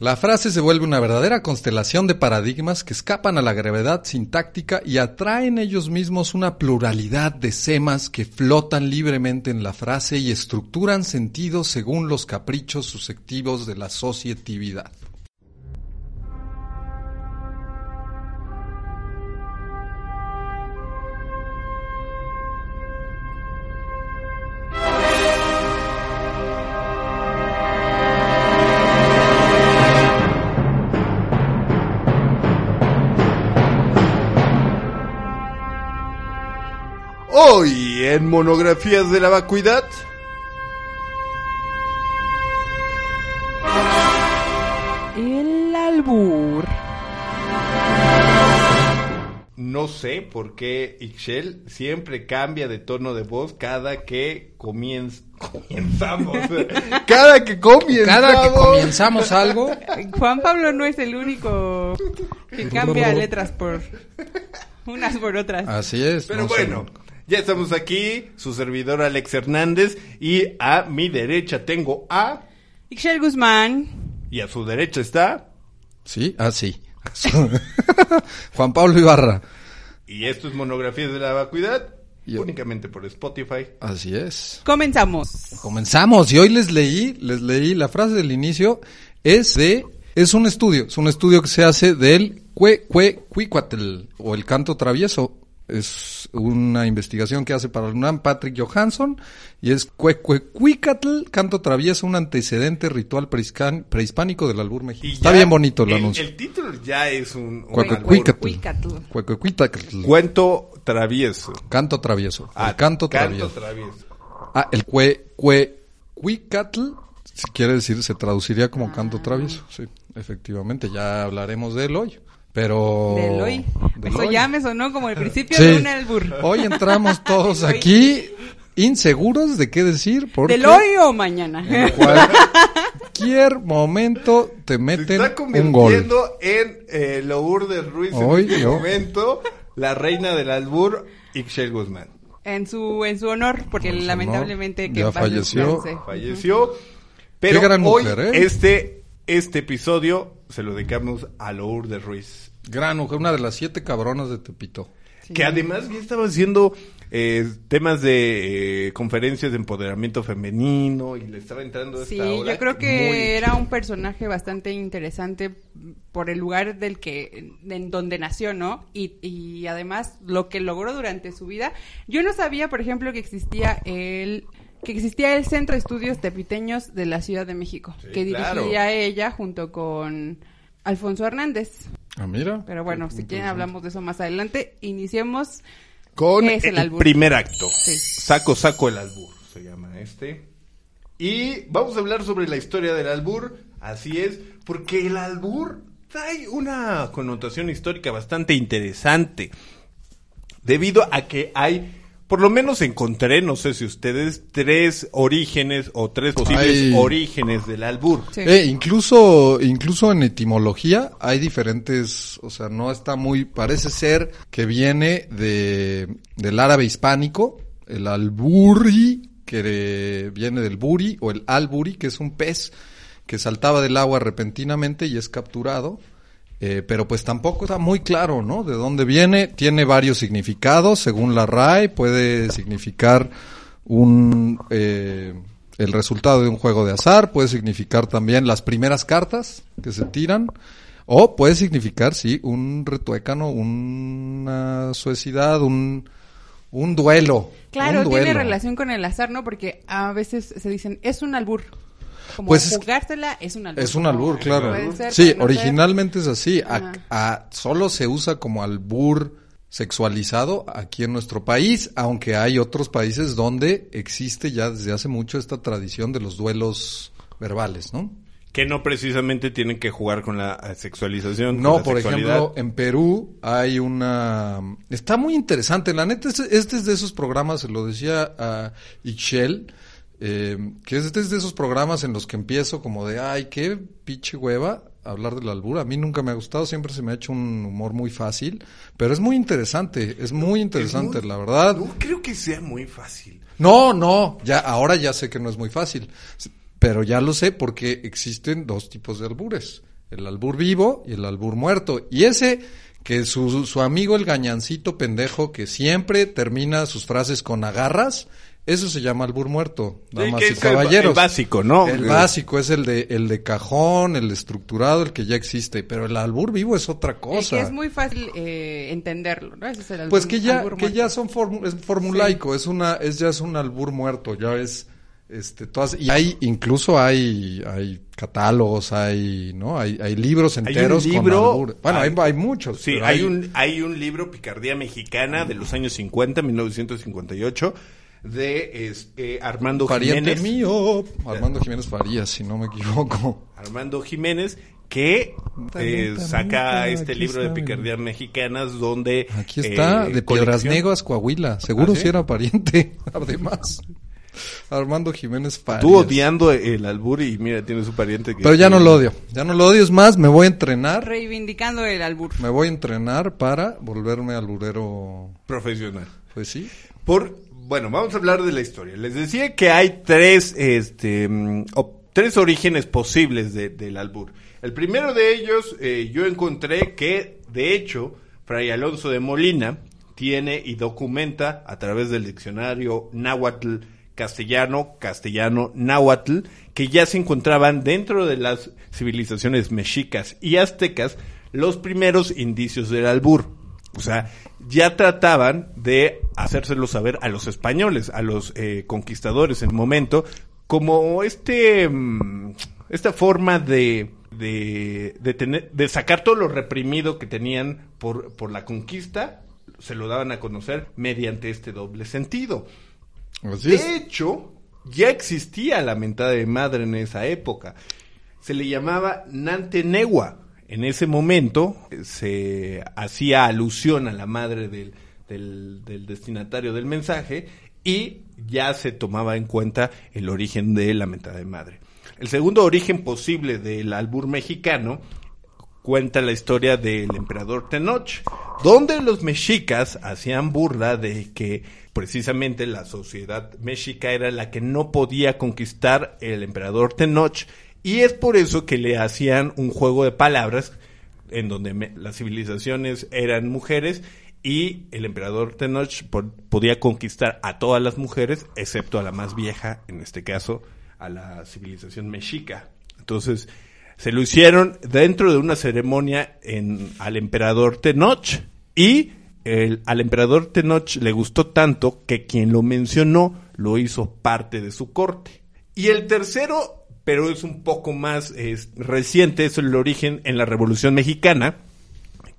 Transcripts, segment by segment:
La frase se vuelve una verdadera constelación de paradigmas que escapan a la gravedad sintáctica y atraen ellos mismos una pluralidad de semas que flotan libremente en la frase y estructuran sentido según los caprichos susceptivos de la societividad. En Monografías de la Vacuidad. El albur. No sé por qué Ixchel siempre cambia de tono de voz cada que comienz- comenzamos. cada que comenzamos. Cada que comenzamos algo, Juan Pablo no es el único que cambia letras por unas por otras. así es. Pero no sé. Ya estamos aquí, su servidor Alex Hernández, y a mi derecha tengo a, Ixchel Guzmán. y a su derecha está, Sí, ah, sí. Juan Pablo Ibarra. y esto es Monografías de la Vacuidad, Yo. únicamente por Spotify. Así es. Comenzamos. Comenzamos y hoy les leí, les leí la frase del inicio es de es un estudio, es un estudio que se hace del cue cue cuicuatl o el canto travieso. Es una investigación que hace para el UNAM Patrick Johansson y es cue cue cuicatl, canto travieso, un antecedente ritual prehispánico del albur mexicano. Está bien bonito el, anuncio. El título ya es un, un Cuecuecuicatl. Cuento travieso. canto travieso. Ah, el canto canto travieso. travieso. Ah, el cue, cue, cuicatl, si quiere decir, se traduciría como canto travieso. Sí, efectivamente, ya hablaremos de él hoy. Pero. Eso ya me sonó como el principio Sí. de un albur. Hoy entramos todos aquí inseguros de qué decir, porque ¿Del hoy o mañana? en cualquier momento te Se meten está un gol. convirtiendo en eh, Lourdes Ruiz Hoy en este yo. momento, la reina del albur, Ixchel Guzmán. En su, en su honor, porque En su lamentablemente honor, que ya falleció. Falleció. Pero Qué gran hoy mujer, ¿eh? este, este episodio se lo dedicamos a Lourdes Ruiz. Gran mujer, una de las siete cabronas de Tepito. Sí. Que además ya estaba haciendo eh, temas de eh, conferencias de empoderamiento femenino y le estaba entrando esta Sí, yo creo muy que era un personaje bastante interesante por el lugar del que, en donde nació, ¿no? Y, y además lo que logró durante su vida. Yo no sabía, por ejemplo, que existía el que existía el Centro de Estudios Tepiteños de la Ciudad de México, Sí, que claro. dirigía ella junto con Alfonso Hernández. Ah, mira. Pero bueno, si quieren hablamos de eso más adelante. Iniciemos Con ¿Qué es el, el albur? primer acto. Sí. Saco, saco el albur, se llama este. Y vamos a hablar sobre la historia del albur. Así es, porque el albur trae una connotación histórica bastante interesante. Debido a que hay, por lo menos encontré, no sé si ustedes, tres orígenes o tres posibles Hay- orígenes del albur. Sí. Eh, incluso, incluso en etimología hay diferentes, o sea, no está muy, parece ser que viene de, del árabe hispánico, el alburi, que viene del buri, o el alburi, que es un pez que saltaba del agua repentinamente y es capturado. Eh, pero pues tampoco está muy claro, ¿no? De dónde viene. Tiene varios significados, según la RAE, puede significar un eh, el resultado de un juego de azar, puede significar también las primeras cartas que se tiran, o puede significar, sí, un retuécano, una suecidad, un, un duelo. Claro, un tiene relación con el azar, ¿no? Porque a veces se dicen, es un albur. Como Pues es- jugársela es un albur. Es un albur, claro. Puede ser, sí, puede no ser. originalmente es así. A- Ajá. a- solo se usa como albur sexualizado aquí en nuestro país, aunque hay otros países donde existe ya desde hace mucho esta tradición de los duelos verbales, ¿no? Que no precisamente tienen que jugar con la eh, sexualización. con No, la por sexualidad. ejemplo, en Perú hay una... Está muy interesante. La neta, este, este es de esos programas, se lo decía a Ixchel, eh, que este es de esos programas en los que empiezo como de, ay, qué pinche hueva hablar de la albura. A mí nunca me ha gustado, siempre se me ha hecho un humor muy fácil, pero es muy interesante, es muy interesante, Es muy- la verdad. No creo que sea muy fácil. No, no, ya ahora ya sé que no es muy fácil, pero ya lo sé porque existen dos tipos de albures. el albur vivo y el albur muerto. Y ese que su, su amigo el gañancito pendejo que siempre termina sus frases con agarras, eso se llama albur muerto, damas y es el- caballeros. el básico, ¿no? El básico es el de, el de cajón, el estructurado, el que ya existe, pero el albur vivo es otra cosa. que es muy fácil eh, entenderlo, ¿no? Ese es el albur- Pues que ya, albur que ya son formu- es formulaico, es una, es ya es un albur muerto, ya es, este, todas, y hay, incluso hay, hay catálogos, hay, ¿no? Hay, hay libros un enteros libro- con albur. Bueno, hay, hay- hay muchos. Sí, pero hay un, hay un libro, Picardía Mexicana, de los años 50, 1958, de este, Armando pariente Jiménez. mío, Armando Jiménez Farías, si no me equivoco. Armando Jiménez, que eh, saca este libro de Picardías Mexicanas, donde... Aquí está, eh, de Piedras Negras, Coahuila. Seguro ¿Ah, sí? si era pariente, además. Armando Jiménez Farías. Tú odiando el albur y mira, tiene su pariente que... Pero ya no lo odio, ya no lo odio, es más, me voy a entrenar, Reivindicando el albur. me voy a entrenar para volverme alburero, Profesional. pues sí. Por, bueno, vamos a hablar de la historia. Les decía que hay tres, este, mm, tres orígenes posibles de- del albur. El primero de ellos, eh, yo encontré que, de hecho, Fray Alonso de Molina tiene y documenta a través del diccionario náhuatl castellano, castellano náhuatl, que ya se encontraban dentro de las civilizaciones mexicas y aztecas los primeros indicios del albur. O sea, ya trataban de hacérselo saber a los españoles, a los eh, conquistadores en el momento, como este, mm, esta forma de, de, de, tener, de sacar todo lo reprimido que tenían por, por la conquista, se lo daban a conocer mediante este doble sentido. Así es. De hecho, ya existía la mentada de madre en esa época. Se le llamaba Nantenegua. En ese momento eh, se hacía alusión a la madre del, del- destinatario del mensaje y ya se tomaba en cuenta el origen de la mentada de madre. El segundo origen posible del albur mexicano cuenta la historia del emperador Tenoch, donde los mexicas hacían burla de que precisamente la sociedad mexica era la que no podía conquistar el emperador Tenoch y es por eso que le hacían un juego de palabras en donde las civilizaciones eran mujeres y el emperador Tenoch po- podía conquistar a todas las mujeres excepto a la más vieja, en este caso a la civilización mexica. Entonces, se lo hicieron dentro de una ceremonia en, al emperador Tenoch y el- al emperador Tenoch le gustó tanto que quien lo mencionó lo hizo parte de su corte. Y el tercero, pero es un poco más es, reciente, es el origen en la Revolución Mexicana,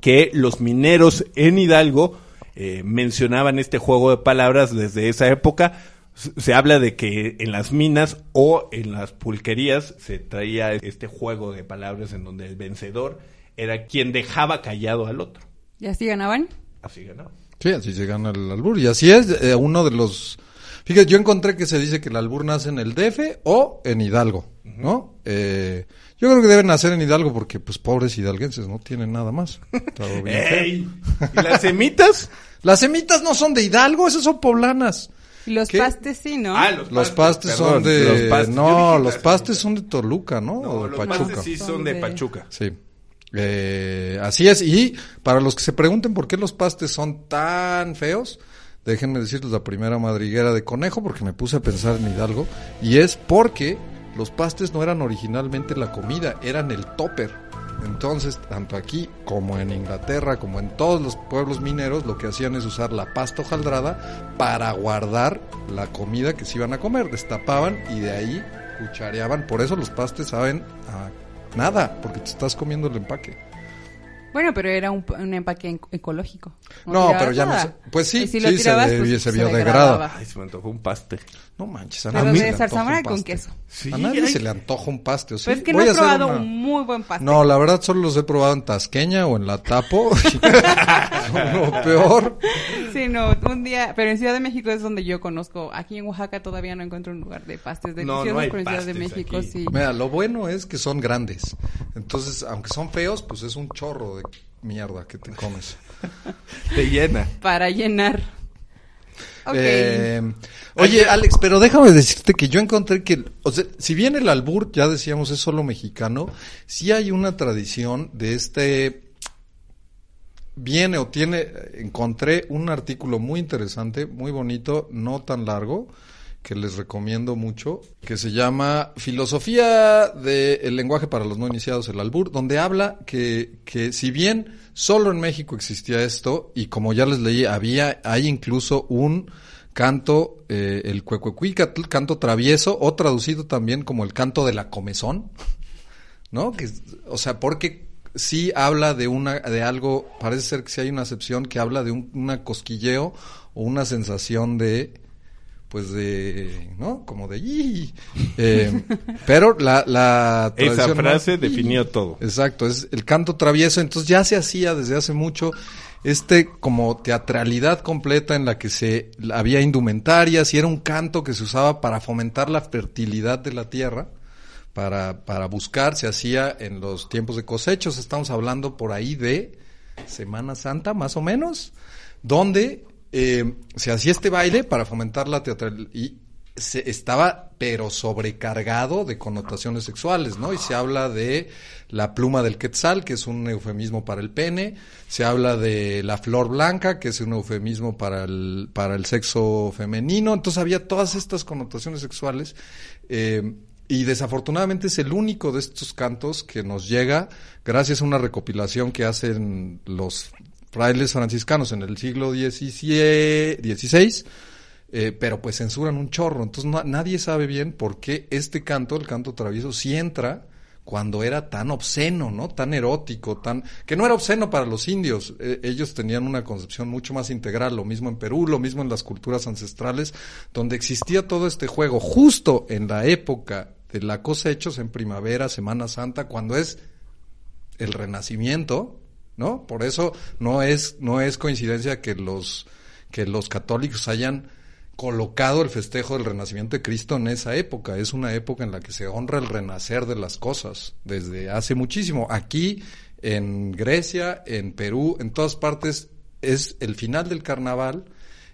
que los mineros en Hidalgo eh, mencionaban este juego de palabras desde esa época. Se habla de que en las minas o en las pulquerías se traía este juego de palabras en donde el vencedor era quien dejaba callado al otro. ¿Y así ganaban? Así ganaba. Sí, así se gana el albur. Y así es eh, uno de los... Fíjate, yo encontré que se dice que el albur nace en el DF o en Hidalgo, ¿no? Eh, yo creo que deben nacer en Hidalgo porque, pues, pobres hidalguenses no tienen nada más. ¡Ey! ¿Y las semitas? Las semitas no son de Hidalgo, esas son poblanas. Y los ¿Qué? pastes sí, ¿no? Ah, Los pastes son perdón, de... los pastes. No, los pastes son de Toluca, ¿no? No, o de los Pachuca. pastes sí son de- Pachuca. Sí. Eh, así es. Y para los que se pregunten por qué los pastes son tan feos, déjenme decirles la primera madriguera de conejo porque me puse a pensar en Hidalgo. Y es porque los pastes no eran originalmente la comida, eran el topper. Entonces, tanto aquí como en Inglaterra, como en todos los pueblos mineros, lo que hacían es usar la pasta hojaldrada para guardar la comida que se iban a comer. Destapaban y de ahí cuchareaban. Por eso los pastes saben a nada, porque te estás comiendo el empaque. Bueno, pero era un, un empaque ecológico. No, pero ya no nada. sé. Pues sí, si sí, se tirabas, pues, se se biodegrada. degradaba. Ay, se me antojó un paste. No manches, a nadie se de le antoja zarzamora un con paste. queso. Sí, a nadie ay. se le antoja un paste. ¿o es que Voy no he probado una- un muy buen pastel. No, la verdad solo los he probado en Tasqueña o en La Tapo. Lo peor. Sí, no, un día, pero en Ciudad de México es donde yo conozco. Aquí en Oaxaca todavía no encuentro un lugar de pastes No, no deliciosos, hay pero en Ciudad de México aquí. sí. Mira, lo bueno es que son grandes. Entonces, aunque son feos, pues es un chorro de mierda que te comes. Te llena. Para llenar. Ok. Eh, oye, Alex, pero déjame decirte que yo encontré que, o sea, si bien el albur, ya decíamos, es solo mexicano, sí hay una tradición de este, viene o tiene, encontré un artículo muy interesante, muy bonito, no tan largo, que les recomiendo mucho, que se llama Filosofía del lenguaje para los no iniciados, el albur, donde habla que, que si bien solo en México existía esto, y como ya les leí, había, hay incluso un canto, eh, el cuecuecuicatl, canto travieso, o traducido también como el canto de la comezón, ¿no? Que, o sea, porque sí habla de una, de algo, parece ser que sí hay una acepción que habla de un una cosquilleo o una sensación de, pues de, ¿no? Como de "Ih". Eh, pero la, la Esa frase más- definió todo. Exacto, es el canto travieso, entonces ya se hacía desde hace mucho este como teatralidad completa en la que se había indumentarias y era un canto que se usaba para fomentar la fertilidad de la tierra, para, para buscar, se hacía en los tiempos de cosechos, estamos hablando por ahí de Semana Santa, más o menos, donde eh, se hacía este baile para fomentar la teatralidad y se estaba pero sobrecargado de connotaciones sexuales, ¿no? Y se habla de la pluma del quetzal, que es un eufemismo para el pene, se habla de la flor blanca, que es un eufemismo para el, para el sexo femenino, entonces había todas estas connotaciones sexuales, eh, y desafortunadamente es el único de estos cantos que nos llega gracias a una recopilación que hacen los frailes franciscanos en el siglo XVI, eh, pero pues censuran un chorro. Entonces na- nadie sabe bien por qué este canto, el canto travieso, sí entra cuando era tan obsceno, ¿no? Tan erótico, tan que no era obsceno para los indios. Eh, ellos tenían una concepción mucho más integral, lo mismo en Perú, lo mismo en las culturas ancestrales, donde existía todo este juego justo en la época de la cosechos en primavera, Semana Santa, cuando es el renacimiento, ¿no? Por eso no es, no es coincidencia que los, que los católicos hayan colocado el festejo del renacimiento de Cristo en esa época. Es una época en la que se honra el renacer de las cosas desde hace muchísimo. Aquí, en Grecia, en Perú, en todas partes, es el final del carnaval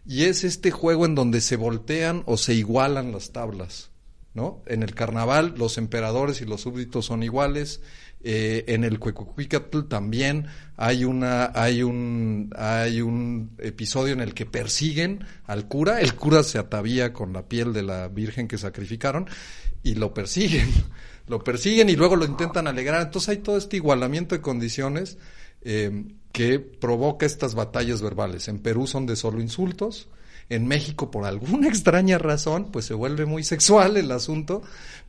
y es este juego en donde se voltean o se igualan las tablas. ¿no? En el carnaval los emperadores y los súbditos son iguales. Eh, en el Cuecucuicatl también hay una, hay un, hay un episodio en el que persiguen al cura. El cura se atavía con la piel de la virgen que sacrificaron y lo persiguen. Lo persiguen y luego lo intentan alegrar. Entonces hay todo este igualamiento de condiciones eh, que provoca estas batallas verbales. En Perú son de solo insultos. En México, por alguna extraña razón, pues se vuelve muy sexual el asunto,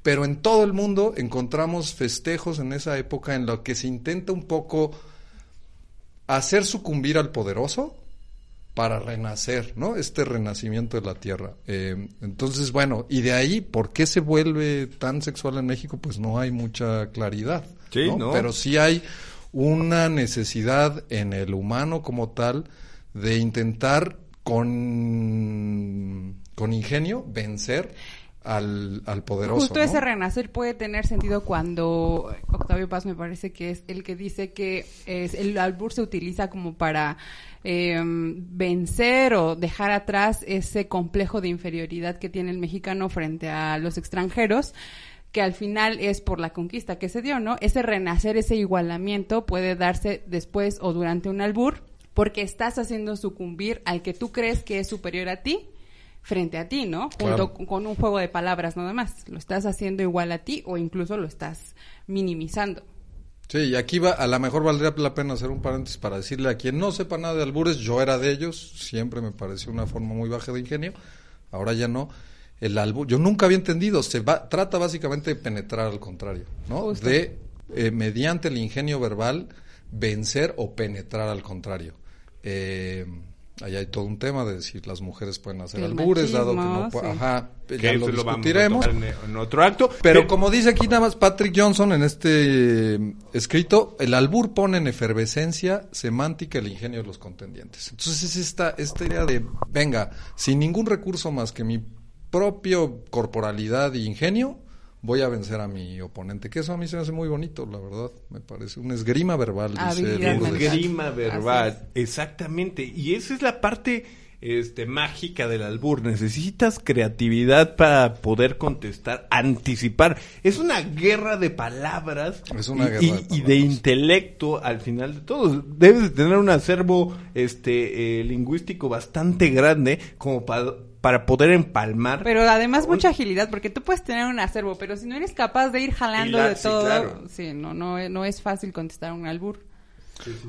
pero en todo el mundo encontramos festejos en esa época en lo que se intenta un poco hacer sucumbir al poderoso para renacer, ¿no? Este renacimiento de la tierra. Eh, entonces, bueno, y de ahí, ¿por qué se vuelve tan sexual en México? Pues no hay mucha claridad. Sí, ¿no? ¿no? Pero sí hay una necesidad en el humano como tal de intentar con, con ingenio vencer al, al poderoso. Justo ¿no? ese renacer puede tener sentido cuando Octavio Paz me parece que es el que dice que es, el albur se utiliza como para eh, vencer o dejar atrás ese complejo de inferioridad que tiene el mexicano frente a los extranjeros que al final es por la conquista que se dio, ¿no? Ese renacer, ese igualamiento puede darse después o durante un albur porque estás haciendo sucumbir al que tú crees que es superior a ti frente a ti, ¿no? Junto Claro. con- un juego de palabras nada más. Lo estás haciendo igual a ti o incluso lo estás minimizando. Sí, y aquí va, a lo mejor valdría la pena hacer un paréntesis para decirle a quien no sepa nada de albures, yo era de ellos, siempre me pareció una forma muy baja de ingenio, ahora ya no. El albur, yo nunca había entendido, se va, trata básicamente de penetrar al contrario, ¿no? Justo. De, eh, mediante el ingenio verbal, vencer o penetrar al contrario. Eh, ahí hay todo un tema de si las mujeres pueden hacer El albures, dado que no sí. Ajá, Que ya lo eso lo vamos a discutiremos. en, en otro acto. Pero como dice aquí nada más Patrick Johnson en este eh, escrito, el albur pone en efervescencia semántica el ingenio de los contendientes. Entonces es esta, esta idea de, venga, sin ningún recurso más que mi propio corporalidad y ingenio, voy a vencer a mi oponente. Que eso a mí se me hace muy bonito, la verdad. Me parece un esgrima verbal. mental. Esgrima verbal, exactamente. Y esa es la parte este mágica del albur. Necesitas creatividad para poder contestar, anticipar. Es una guerra de palabras Es una y, guerra y- de y palabras. de intelecto al final de todo. Debes de tener un acervo este eh, lingüístico bastante grande como pa- para poder empalmar. Pero además mucha agilidad, porque tú puedes tener un acervo, pero si no eres capaz de ir jalando Hilar, de sí, todo, claro. sí, no, no, no es fácil contestar un albur.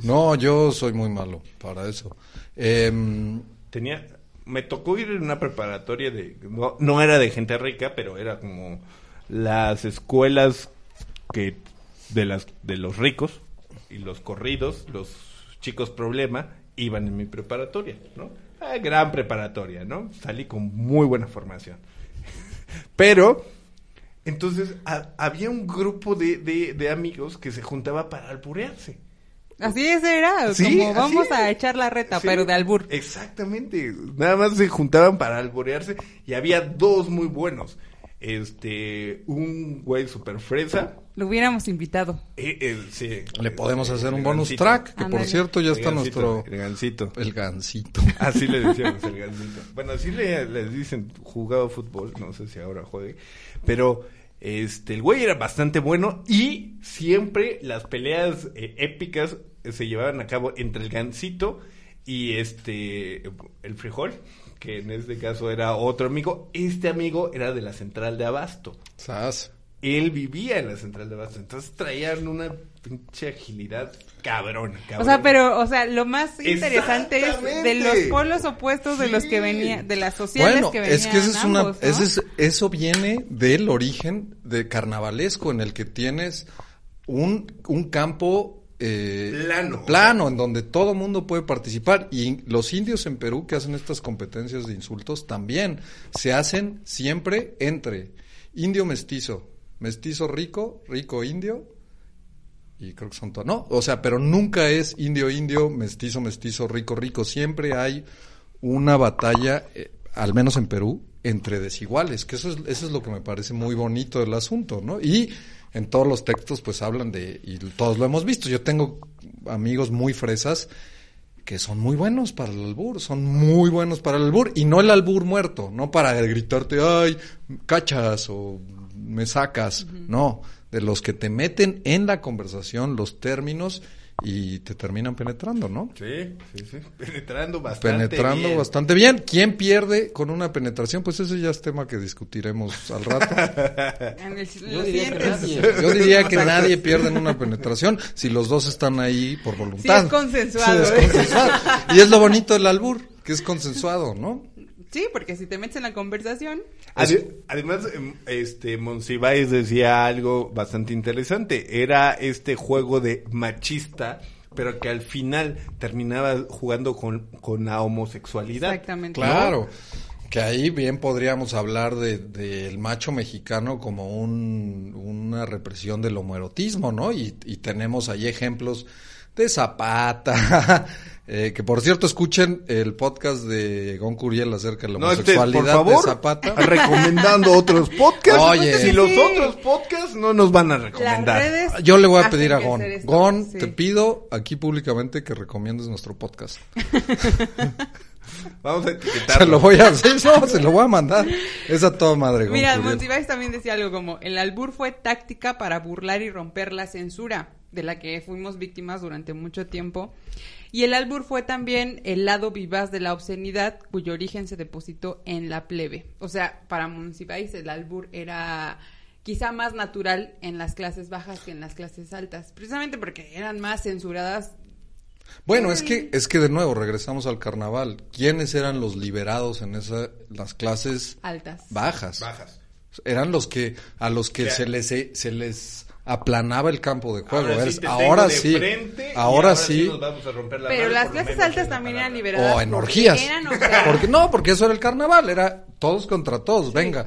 No, yo soy muy malo para eso. Em, tenía me tocó ir en una preparatoria de no, no era de gente rica pero era como las escuelas que de las de los ricos y los corridos los chicos problema iban en mi preparatoria no Ah, gran preparatoria no salí con muy buena formación pero entonces ha- había un grupo de, de, de amigos que se juntaba para alburearse Así es, era, Sí, como vamos a echar la reta, Sí, pero de albur. Exactamente. Nada más se juntaban para alborearse y había dos muy buenos. Este, un güey super fresa. Lo hubiéramos invitado. eh, eh, sí. le podemos hacer un El bonus gancito. track, que por cierto ya El está gancito, nuestro... El gancito. El gancito. Así le decíamos el gancito. Bueno, así le, les dicen, jugaba fútbol, no sé si ahora juegue. Pero, este, el güey era bastante bueno y siempre las peleas eh, épicas se llevaban a cabo entre el gancito y este, el frijol, que en este caso era otro amigo. Este amigo era de la central de Abasto. Sas. Él vivía en la central de Abasto, entonces traían una pinche agilidad cabrón, O sea, pero, o sea, lo más interesante es de los polos opuestos de los que venía, de las sociales Bueno, que venían es que ese es una, ambos, ¿no? ese es- eso viene del origen de carnavalesco en el que tienes un, un campo eh, Plano. plano en donde todo mundo puede participar y los indios en Perú que hacen estas competencias de insultos también se hacen siempre entre indio mestizo, mestizo rico, rico indio y creo que son todos. No, o sea, pero nunca es indio, indio, mestizo, mestizo, rico, rico. Siempre hay una batalla, eh, al menos en Perú, entre desiguales, que eso es, eso es lo que me parece muy bonito del asunto, ¿no? Y en todos los textos, pues hablan de, y todos lo hemos visto. Yo tengo amigos muy fresas que son muy buenos para el albur, son muy buenos para el albur, y no el albur muerto, no para gritarte, ay, cachas o me sacas, no, de los que te meten en la conversación los términos y te terminan penetrando, ¿no? Sí, sí, sí. Penetrando bastante. Penetrando bien. bastante bien. ¿Quién pierde con una penetración? Pues ese ya es tema que discutiremos al rato. En el- Yo diría que nadie. Yo diría que nadie pierde en una penetración si los dos están ahí por voluntad. Sí, es consensuado, Sí, ¿eh? es consensuado. Y es lo bonito del albur, que es consensuado, ¿no? Sí, porque si te metes en la conversación, Ade- Además, em, este Monsiváis decía algo bastante interesante. Era este juego de machista, pero que al final terminaba jugando con, con la homosexualidad. exactamente. Claro. Que ahí bien podríamos hablar de del macho mexicano como un, una represión del homoerotismo, ¿no? Y, y tenemos ahí ejemplos de Zapata, eh, que por cierto escuchen el podcast de Gon Curiel acerca de la No estés, homosexualidad por favor, de Zapata. recomendando otros podcasts. Oye. si los Sí. otros podcasts no nos van a recomendar. Yo le voy a pedir a Gon. esto, Gon, sí. te pido aquí públicamente que recomiendes nuestro podcast. Vamos a etiquetarlo. Se lo voy a hacer, no, se lo voy a mandar. Es a toda madre, Gon Mira. Monsiváis también decía algo como, el albur fue táctica para burlar y romper la censura, de la que fuimos víctimas durante mucho tiempo. Y el albur fue también el lado vivaz de la obscenidad, cuyo origen se depositó en la plebe. O sea, para Monsiváis el albur era quizá más natural en las clases bajas que en las clases altas, precisamente porque eran más censuradas. Bueno, es que, es que de nuevo regresamos al carnaval. ¿Quiénes eran los liberados en esa, las clases Altas. bajas? Bajas. Eran los que, a los que se les, se les aplanaba el campo de juego. Ahora sí, te ahora tengo de sí, frente y ahora sí. nos vamos a romper la Pero las clases altas también eran liberadas. O en orgías. Eran, o sea, Porque no, porque eso era el carnaval, era todos contra todos, venga.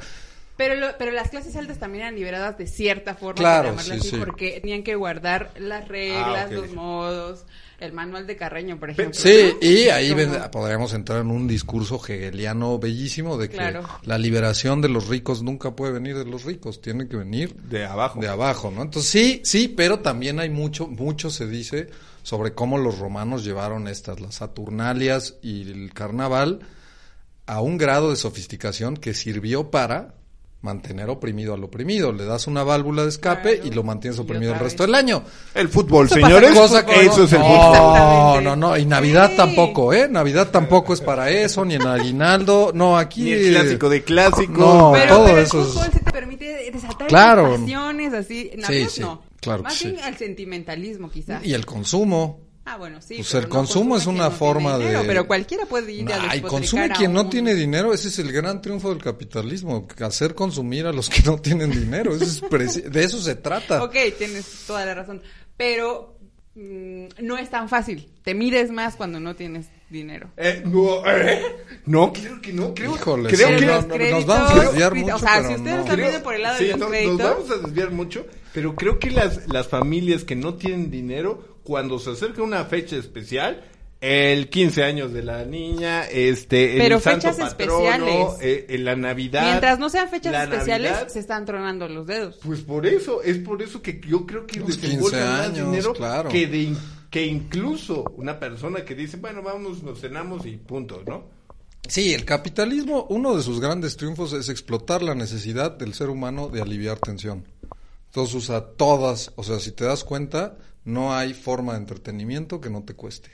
Pero, lo- pero las clases altas también eran liberadas de cierta forma, Claro, sí, así, sí. porque tenían que guardar las reglas, Ah, ok. los modos, el manual de Carreño, por ejemplo. Sí, ¿no? y ahí podríamos entrar en un discurso hegeliano bellísimo de que Claro. la liberación de los ricos nunca puede venir de los ricos, tiene que venir De abajo. de abajo, ¿no? Entonces sí, sí, pero también hay mucho, mucho se dice sobre cómo los romanos llevaron estas, las Saturnalias y el carnaval a un grado de sofisticación que sirvió para mantener oprimido al oprimido. Le das una válvula de escape Claro. y lo mantienes oprimido el resto del año. El fútbol, señores. Cosa que Eso es el no, fútbol. Exactamente. No, no, y Navidad Sí. tampoco, ¿eh? Navidad tampoco es para eso, ni en aguinaldo. No, aquí. Ni el clásico de clásicos. No, Pero, todo pero el eso es- fútbol sí te permite desatar Claro. pasiones así. Navidad sí, no. claro Más que bien sí. al sentimentalismo, quizás. Y el consumo. Ah, bueno, sí. Pues el no consumo es una no forma dinero, de- Pero cualquiera puede ir a Ay, despotricar consume a quien no tiene dinero. Ese es el gran triunfo del capitalismo. Hacer consumir a los que no tienen dinero. Eso es preci- de eso se trata. Ok, tienes toda la razón. Pero mm, no es tan fácil. Te mides más cuando no tienes dinero. Eh, no, ¿eh? no, creo que no. Creo, Híjole, creo sí, que no, créditos, nos vamos a desviar o mucho, sea, pero si ustedes no. están Creo- viendo por el lado sí, de los no, créditos, Nos vamos a desviar mucho, pero creo que las, las familias que no tienen dinero, cuando se acerca una fecha especial, el 15 años de la niña, este, el Pero santo fechas patrono, especiales. eh, la Navidad. mientras no sean fechas especiales, Navidad, se están tronando los dedos. Pues por eso, es por eso que yo creo que Los 15 desembolsan más años, dinero claro. que, de, que incluso una persona que dice, bueno, vamos, nos cenamos y punto, ¿no? Sí, el capitalismo, uno de sus grandes triunfos es explotar la necesidad del ser humano de aliviar tensión. Entonces usa todas, o sea, si te das cuenta, no hay forma de entretenimiento que no te cueste.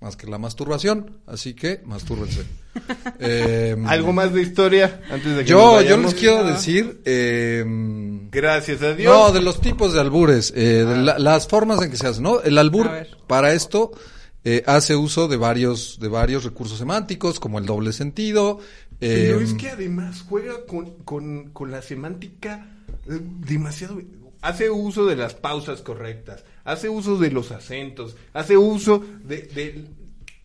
Más que la masturbación, así que mastúrbense. Eh, ¿Algo más de historia antes de que nos Yo, yo les quiero decir, eh, Gracias a Dios. no, de los tipos de albures, eh, de la- las formas en que se hace, ¿no? El albur, para esto, eh, hace uso de varios, de varios recursos semánticos, como el doble sentido. Pero eh, es que además juega con, con, con la semántica eh, demasiado... Hace uso de las pausas correctas, hace uso de los acentos, hace uso de... de-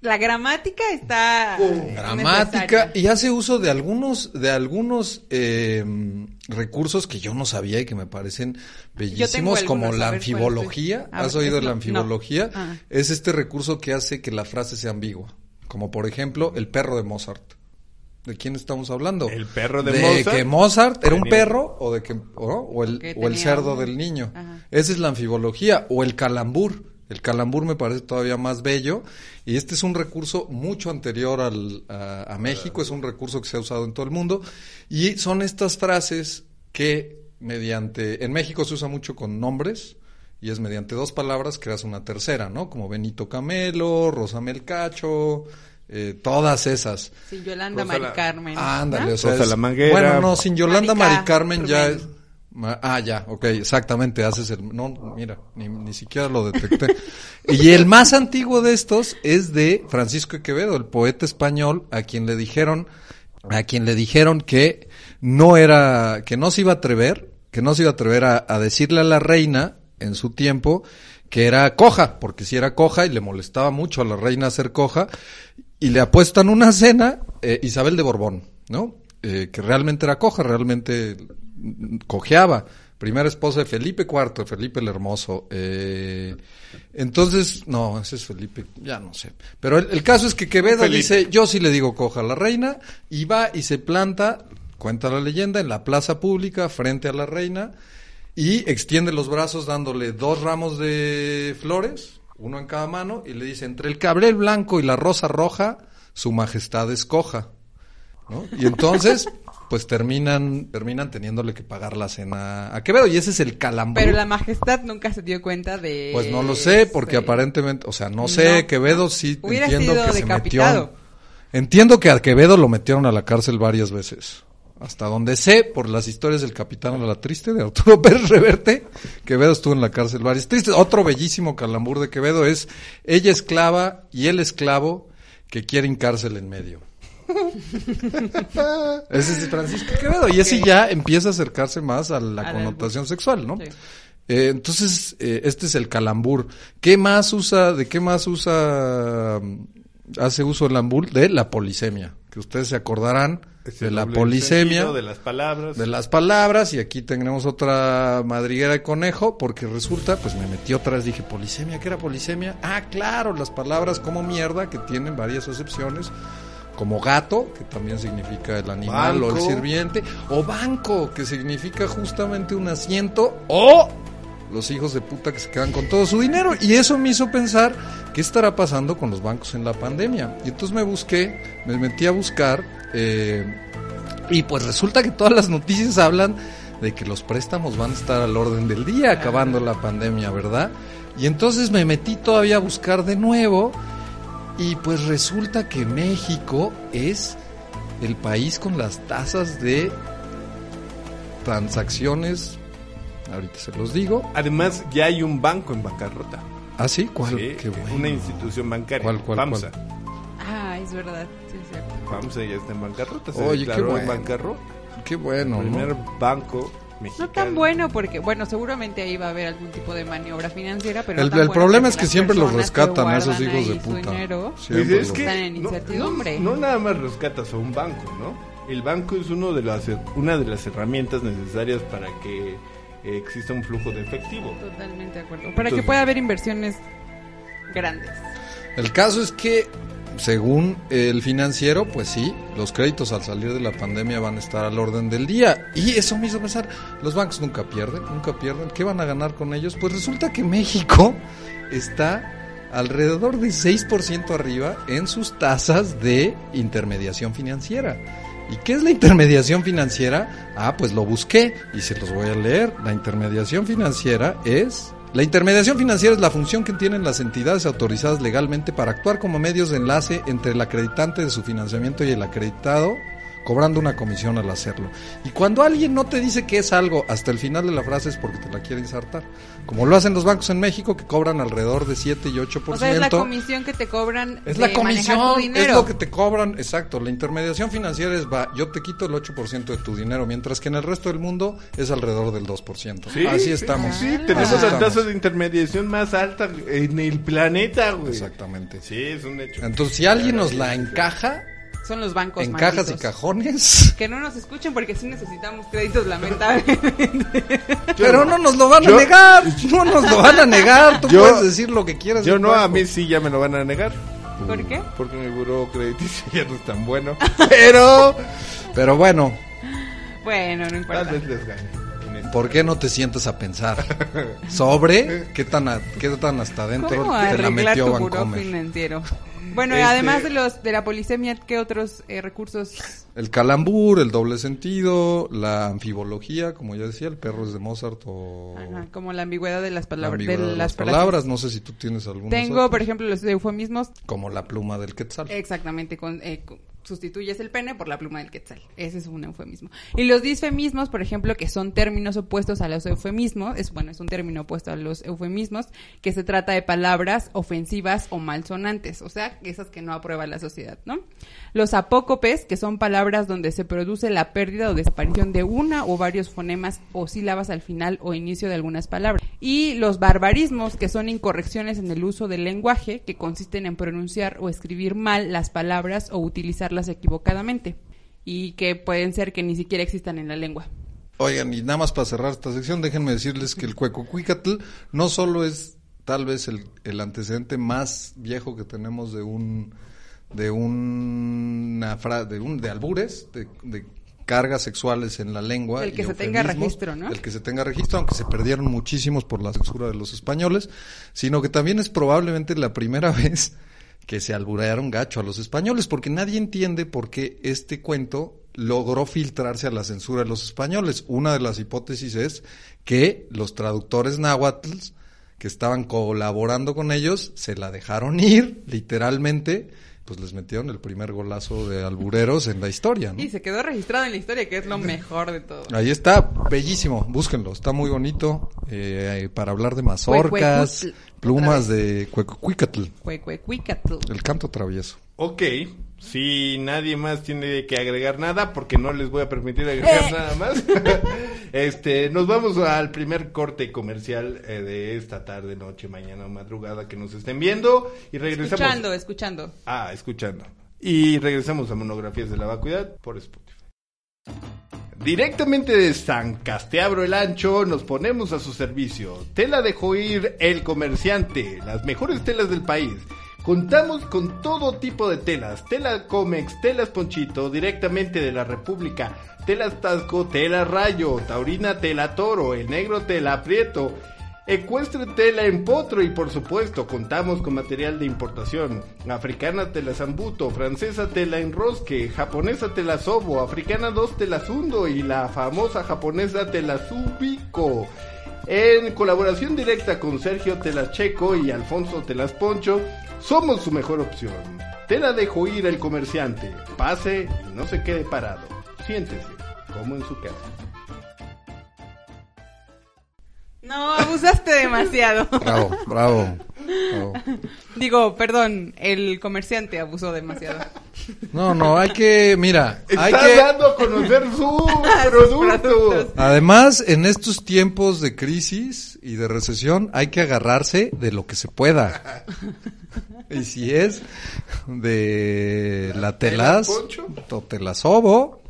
La gramática está Oh, gramática y hace uso de algunos de algunos eh, recursos que yo no sabía y que me parecen bellísimos como la ver, ¿cuáles anfibología es? A has ver, oído es la anfibología no. Ah. es este recurso que hace que la frase sea ambigua como por ejemplo el perro de Mozart ¿De quién estamos hablando? El perro de de Mozart. que Mozart era un perro o de que o, no, o el, Que o el tenía cerdo un- del niño. Ajá. Esa es la anfibología o el calambur. El calambur me parece todavía más bello y este es un recurso mucho anterior al, a, a México, es un recurso que se ha usado en todo el mundo y son estas frases que mediante, en México se usa mucho con nombres y es mediante dos palabras creas una tercera, ¿no? Como Benito Camelo, Rosa Melcacho, eh, todas esas. Sí, Yolanda Rosa Mari Carmen. Ándale, ¿no? o sea, Rosa es- la Manguera. Bueno, no, sin Yolanda Marica Mari Carmen ya es... Ah, ya, ok, exactamente, haces el... No, mira, ni, ni siquiera lo detecté. y el más antiguo de estos es de Francisco de Quevedo, el poeta español, a quien le dijeron, a quien le dijeron que no era, que no se iba a atrever, que no se iba a atrever a, a decirle a la reina en su tiempo que era coja, porque si era coja y le molestaba mucho a la reina ser coja, y le apuestan una cena eh, Isabel de Borbón, ¿no? Eh, que realmente era coja, realmente cojeaba. Primera esposa de Felipe IV, Felipe el Hermoso. Eh, entonces, no, ese es Felipe, ya no sé. Pero el, el caso es que Quevedo Felipe. dice, yo sí le digo coja a la reina, y va y se planta, cuenta la leyenda, en la plaza pública frente a la reina, y extiende los brazos dándole dos ramos de flores, uno en cada mano, y le dice, entre el cabrel blanco y la rosa roja, su majestad escoja. ¿no? Y entonces, pues terminan, terminan teniéndole que pagar la cena a Quevedo, y ese es el calambur. Pero la majestad nunca se dio cuenta de... Pues no lo sé, porque Sí. aparentemente, o sea, no sé, No. Quevedo sí Hubiera entiendo sido que se metió. Entiendo que a Quevedo lo metieron a la cárcel varias veces. Hasta donde sé, por las historias del Capitán a la Triste de Arturo Pérez Reverte, Quevedo estuvo en la cárcel varias tristes. Otro bellísimo calambur de Quevedo es ella esclava y él esclavo que quieren cárcel en medio. Ese es Francisco Quevedo. Y ese ya empieza a acercarse más a la connotación sexual, ¿no? Sí. Eh, entonces, eh, este es el calambur. ¿Qué más usa, de qué más usa, mm, hace uso el albur? De la polisemia, que ustedes se acordarán Ese de la polisemia, sentido, de las palabras. de las palabras, y aquí tenemos otra madriguera de conejo, porque resulta, pues me metí otra vez, dije, polisemia, ¿qué era polisemia? Ah, claro, las palabras como mierda, que tienen varias acepciones, como gato, que también significa el animal o el sirviente, o banco, que significa justamente un asiento, o los hijos de puta que se quedan con todo su dinero. Y eso me hizo pensar qué estará pasando con los bancos en la pandemia. Y entonces me busqué, me metí a buscar, eh, y pues resulta que todas las noticias hablan de que los préstamos van a estar al orden del día acabando la pandemia, ¿verdad? Y entonces me metí todavía a buscar de nuevo y pues resulta que México es el país con las tasas de transacciones, ahorita se los digo. Además, ya hay un banco en bancarrota. ¿Ah, sí? ¿Cuál? Sí, Qué bueno. Una institución bancaria. ¿Cuál, cuál, FAMSA. Ah, es verdad. Sí, es cierto. FAMSA ya está en bancarrota. Se Oye, qué declaró bueno. en bancarrota. Qué bueno, el ¿no? primer banco mexicano. No tan bueno porque, bueno, seguramente ahí va a haber algún tipo de maniobra financiera, pero no El, tan el problema es que siempre los rescatan a esos hijos de puta. Pues es que Están en no- incertidumbre. No, no nada más rescatas a un banco, ¿no? El banco es uno de las, una de las herramientas necesarias para que eh, exista un flujo de efectivo. Totalmente de acuerdo. Para que pueda haber inversiones grandes. El caso es que, según el financiero, pues sí, los créditos al salir de la pandemia van a estar al orden del día. Y eso me hizo pensar, los bancos nunca pierden, nunca pierden. ¿Qué van a ganar con ellos? Pues resulta que México está alrededor de 6% arriba en sus tasas de intermediación financiera. ¿Y qué es la intermediación financiera? Ah, pues lo busqué y se los voy a leer. La intermediación financiera es... La intermediación financiera es la función que tienen las entidades autorizadas legalmente para actuar como medios de enlace entre el acreditante de su financiamiento y el acreditado, cobrando una comisión al hacerlo. Y cuando alguien no te dice que es algo hasta el final de la frase es porque te la quiere insertar. Como lo hacen los bancos en México, que cobran alrededor de 7 y 8%. O sea, es la comisión que te cobran Es de la comisión, tu es dinero. lo que te cobran, exacto. La intermediación financiera es, va, yo te quito el 8% de tu dinero, mientras que en el resto del mundo es alrededor del 2%. Sí, Así sí, estamos. Sí, Así tenemos la estamos. tasa de intermediación más alta en el planeta, güey. Exactamente. Sí, es un hecho. Entonces, si alguien nos la encaja Son los bancos en cajas y malditos. cajones, Que no nos escuchen porque sí necesitamos créditos, lamentablemente. pero no nos lo van yo- a negar, no nos lo van a negar. Tú Yo- puedes decir lo que quieras. Yo no, a banco. mí sí ya me lo van a negar. ¿Por qué? Porque mi buró crediticio ya no es tan bueno. Pero Pero bueno, Bueno, no tal importa. vez les gane. en esto. ¿por qué no te sientas a pensar sobre qué tan, a- qué tan hasta adentro ¿Cómo te la arreglar metió tu buró Vancomer? financiero? Bueno, Este- además de los de la polisemia, ¿qué otros eh, recursos? El calambur, el doble sentido, la anfibología, como ya decía, el perro es de Mozart o Ajá, como la ambigüedad de las la palabras. ambigüedad de de las palabras. No sé si tú tienes algunos. Tengo, otros. por ejemplo, los eufemismos. como la pluma del quetzal. Exactamente, con, eh, sustituyes el pene por la pluma del quetzal. Ese es un eufemismo. Y los disfemismos, por ejemplo, que son términos opuestos a los eufemismos, es bueno, es un término opuesto a los eufemismos, que se trata de palabras ofensivas o malsonantes, o sea, esas que no aprueba la sociedad, ¿no? Los apócopes, que son palabras donde se produce la pérdida o desaparición de una o varios fonemas o sílabas al final o inicio de algunas palabras. Y los barbarismos, que son incorrecciones en el uso del lenguaje, que consisten en pronunciar o escribir mal las palabras o equivocadamente. Y que pueden ser que ni siquiera existan en la lengua. Oigan, y nada más para cerrar esta sección, déjenme decirles que el cuecocuicatl no solo es tal vez el, el antecedente más viejo que tenemos de un de una fra- de un de albures, de, de cargas sexuales en la lengua. El que se tenga registro, ¿no? El que se tenga registro, aunque se perdieron muchísimos por la censura de los españoles, sino que también es probablemente la primera vez que se alburearon gacho a los españoles, porque nadie entiende por qué este cuento logró filtrarse a la censura de los españoles. Una de las hipótesis es que los traductores náhuatl que estaban colaborando con ellos se la dejaron ir, literalmente, pues les metieron el primer golazo de albureros en la historia. ¿no? Y se quedó registrado en la historia, que es lo mejor de todo. Ahí está, bellísimo, búsquenlo, está muy bonito eh, para hablar de mazorcas, plumas de cuecucuicatl, Cuecuecuicatl. el canto travieso. Ok, si nadie más tiene que agregar nada, porque no les voy a permitir agregar Eh. nada más, este, nos vamos al primer corte comercial eh, de esta tarde, noche, mañana o madrugada que nos estén viendo y regresamos. Escuchando, escuchando. Ah, escuchando. Y regresamos a Monografías de la Vacuidad por Spotify. Directamente de San Casteabro el Ancho nos ponemos a su servicio. Tela de Joir el comerciante, las mejores telas del país. Contamos con todo tipo de telas, tela Comex, telas Ponchito, directamente de la República, telas Tasco, tela Rayo, Taurina Tela Toro, el negro Tela Prieto, Ecuestre tela en potro y por supuesto contamos con material de importación. Africana tela zambuto, francesa tela enrosque, japonesa tela sobo, africana 2 tela sundo y la famosa japonesa tela subico. En colaboración directa con Sergio Telacheco y Alfonso Telas Poncho, somos su mejor opción. Tela dejo ir el comerciante. Pase y no se quede parado. Siéntese, como en su casa. No, abusaste demasiado. Bravo, bravo. bravo. Digo, perdón, el comerciante abusó demasiado. No, no, hay que, mira, hay Está que... dando a conocer productos. productos. Además, en estos tiempos de crisis y de recesión, hay que agarrarse de lo que se pueda. Y si es de la telas, Poncho? o te la sobo,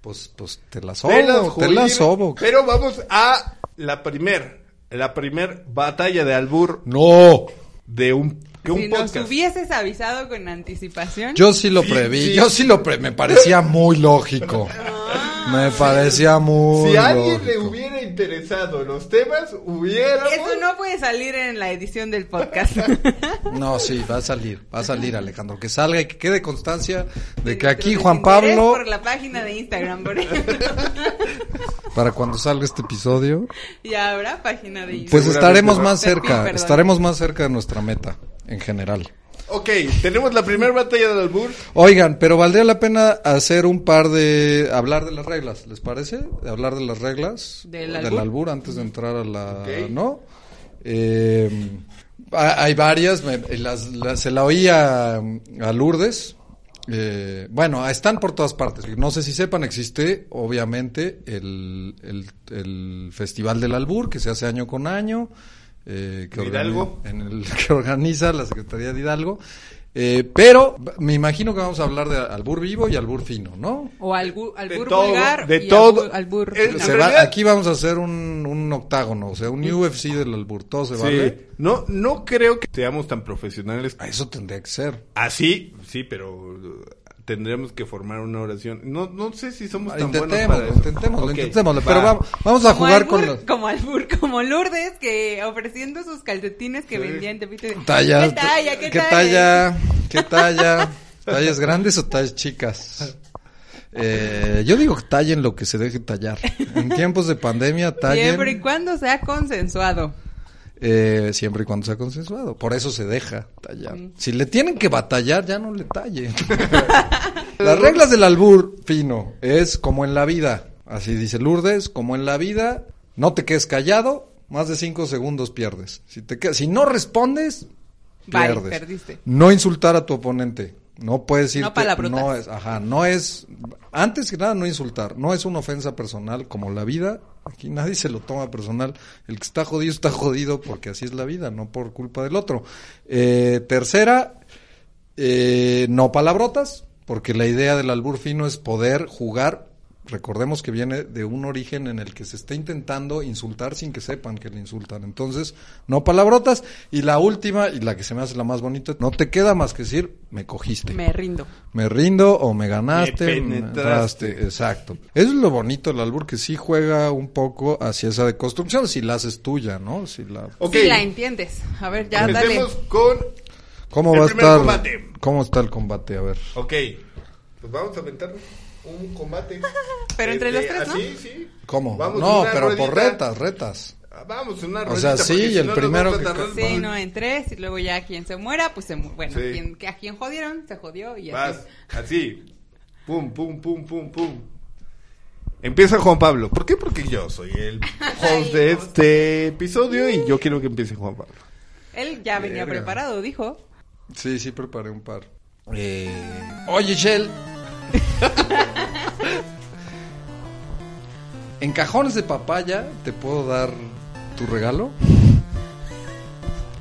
pues, pues te la sobo, te Joir, la sobo. Pero vamos a la primer, la primer batalla de albur No, de un, de un Si nos podcast. hubieses avisado con anticipación. yo sí lo Sí, preví, sí. yo sí lo pre, me parecía muy lógico. Me parecía muy Si a alguien le hubiera interesado los temas, hubiéramos... Eso no puede salir en la edición del podcast. No, sí, va a salir, va a salir Alejandro, que salga y que quede constancia de que aquí Juan Pablo, Por la página de Instagram, por ejemplo. para cuando salga este episodio, y habrá página de Instagram. pues estaremos más cerca, estaremos más cerca de nuestra meta en general. Ok, tenemos la primera batalla del albur. Oigan, pero valdría la pena hacer un par de hablar de las reglas, ¿les parece? De hablar de las reglas ¿Del del albur? antes de entrar a la. ¿no? Eh, ha- hay varias, me- las- las- se la oí a, a Lourdes. Eh, bueno, están por todas partes. No sé si sepan, existe obviamente el, el, el Festival del Albur que se hace año con año. Eh, que ¿De Hidalgo? en el que organiza la Secretaría de Hidalgo. Eh, pero me imagino que vamos a hablar de albur vivo y albur fino, ¿no? O albu- albur todo, vulgar de y todo. albu- albur fino. Se En va- realidad- aquí vamos a hacer un, un octágono, o sea, un UFC del albur, todo se vale. Sí. No, no creo que seamos tan profesionales. A Eso tendría que ser. Así, sí, pero tendremos que formar una oración. No, no sé si somos tan buenos Intentémoslo, para eso. intentémoslo, intentémoslo, va. pero vamos, vamos a Como jugar albur- con los... Como albur, como Lourdes, que ofreciendo sus calcetines que vendía en Tepito. ¿Qué talla? ¿Qué, ¿Qué talla? talla? ¿Qué talla? ¿Tallas grandes o tallas chicas? Eh, yo digo que tallen lo que se deje tallar. En tiempos de pandemia tallen Siempre y cuando sea consensuado. Eh, siempre y cuando sea consensuado. Por eso se deja tallar. Si le tienen que batallar, ya no le tallen. Las reglas del albur fino es como en la vida. Así dice Lourdes, como en la vida, no te quedes callado, más de cinco segundos pierdes. Si, te quedas- si no respondes, Bye, pierdes. perdiste. No insultar a tu oponente. No puedes ir. No. No es, ajá, no es. Antes que nada, no insultar. No es una ofensa personal como la vida. Aquí nadie se lo toma personal. El que está jodido está jodido porque así es la vida, no por culpa del otro. Eh, tercera, eh, no palabrotas, porque la idea del albur fino es poder jugar. Recordemos que viene de un origen en el que se está intentando insultar sin que sepan que le insultan. Entonces, no palabrotas. Y la última, y la que se me hace la más bonita, no te queda más que decir, me cogiste. Me rindo. Me rindo o me ganaste. Me penetraste. entraste. Exacto. Eso es lo bonito del albur, que sí juega un poco hacia esa deconstrucción, si la haces tuya, ¿no? Si la... Si la entiendes. A ver, ya dale. empecemos con... ¿Cómo El va a primer estar? combate. ¿Cómo está el combate? A ver. Ok, pues vamos a aventar un combate. Pero entre los tres, ¿no? Así, sí. ¿Cómo? Vamos no, pero por retas, retas. Ah, Vamos, una O sea, sí, y si el no primero que- Sí, no, en tres, y luego ya quien se muera, pues se mu- Bueno, Sí. quien, que a quien jodieron, se jodió y así. Vas, así. Pum, pum, pum, pum, pum. Empieza Juan Pablo. ¿Por qué? Porque yo soy el host de este episodio y yo quiero que empiece Juan Pablo. Él ya venía Verga. preparado, dijo. Sí, sí, preparé un par. Eh, Oye, Shell. en cajones de papaya, ¿te puedo dar tu regalo?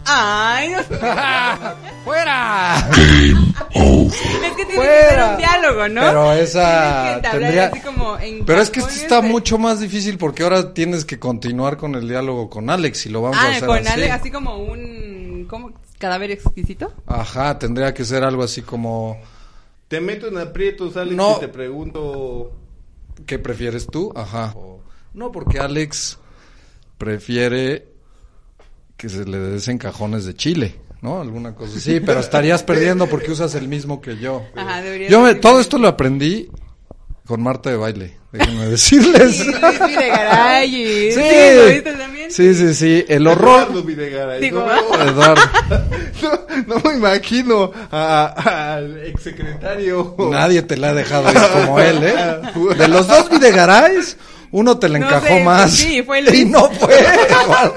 Ay, no. ¡Fuera! Es que tiene que ser un diálogo, ¿no? Pero esa que tendría- así como en Pero es que este cajones está de- mucho más difícil porque ahora tienes que continuar con el diálogo con Alex y lo vamos a Ah, hacer con así. Así como un... ¿Cómo? ¿Cadáver exquisito? Ajá, tendría que ser algo así como Te meto en aprietos, Alex, No. y te pregunto... ¿qué prefieres tú? Ajá. O- no, porque Alex prefiere que se le desen cajones de chile, ¿no? Alguna cosa así, pero estarías perdiendo porque usas el mismo que yo. Ajá, debería Yo me- todo esto lo aprendí con Marta de baile, déjenme decirles. Sí, Luis Videgaray. y- Sí. Sí, ¿lo viste también? Sí, sí, sí, el horror. Eduardo Videgaray, Digo, no, Eduardo. no, no me imagino al exsecretario. Nadie te la ha dejado ir como él, ¿eh? De los dos Videgarais, uno te le No encajó sé, más. sí, fue Y Luis. no fue Eduardo.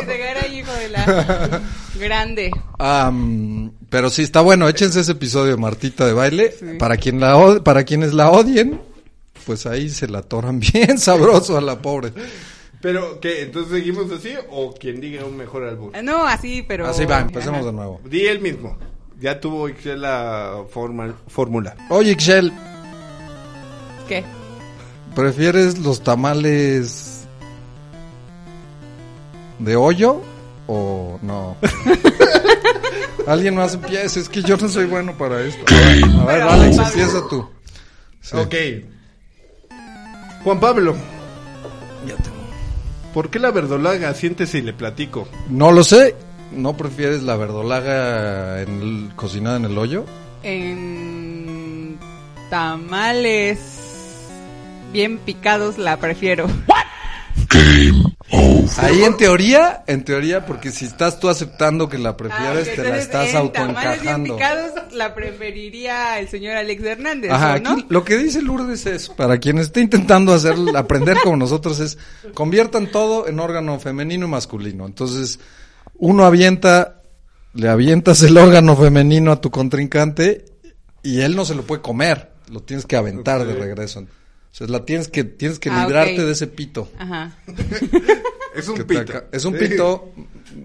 Videgaray, hijo de la... Grande. Am, pero sí está bueno, échense ese episodio de Martita de baile. Sí. Para quien la od- para quienes la odien, pues ahí se la atoran bien sabroso a la pobre. Pero, ¿qué? ¿Entonces seguimos así o quien diga un mejor álbum? No, así, pero... Así va, empecemos Ajá. de nuevo. Di el mismo. Ya tuvo Excel la forma- fórmula. Oye, Ixchel, ¿Qué? ¿prefieres los tamales de hoyo o no? Alguien más empieza, es que yo no soy bueno para esto. A ver, Alex, empieza tú. Sí. Ok. Juan Pablo, Ya tengo. ¿por qué la verdolaga? Siéntese y le platico. No lo sé. ¿No prefieres la verdolaga en el- cocinada en el hoyo? En tamales bien picados la prefiero. Ahí en teoría, en teoría, porque si estás tú aceptando que la prefieres, te la estás autoencajando. picados la preferiría el señor Alex Hernández, Ajá, ¿o ¿no? aquí lo que dice Lourdes es, para quien esté intentando hacer, aprender como nosotros es, conviertan todo en órgano femenino y masculino. Entonces, uno avienta, le avientas el órgano femenino a tu contrincante y él no se lo puede comer, lo tienes que aventar de regreso. O sea, la tienes que, tienes que Ah, librarte de ese pito. Ajá. Es un te pito. es un pito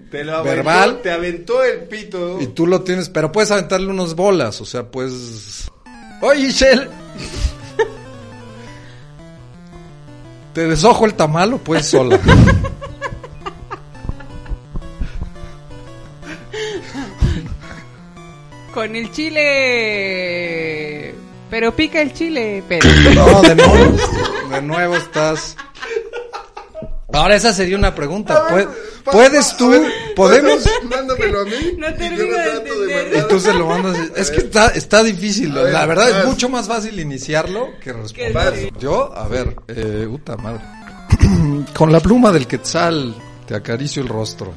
Te lo aventó, verbal. Te aventó el pito. y tú lo tienes, pero puedes aventarle unas bolas, o sea, pues... Oye, Shell. ¿Te desojo el tamal o puedes sola? Con el chile. Pero pica el chile, pero. No, de nuevo, de nuevo estás... Ahora esa sería una pregunta. ¿Puedes, ¿puedes tú? ¿Podemos? Mándamelo a mí. No termino de entender. Y tú se lo mandas. Es que está, está difícil. Ver, La verdad es mucho más fácil iniciarlo que responder. Yo, a ver, eh, puta madre. Con la pluma del quetzal te acaricio el rostro.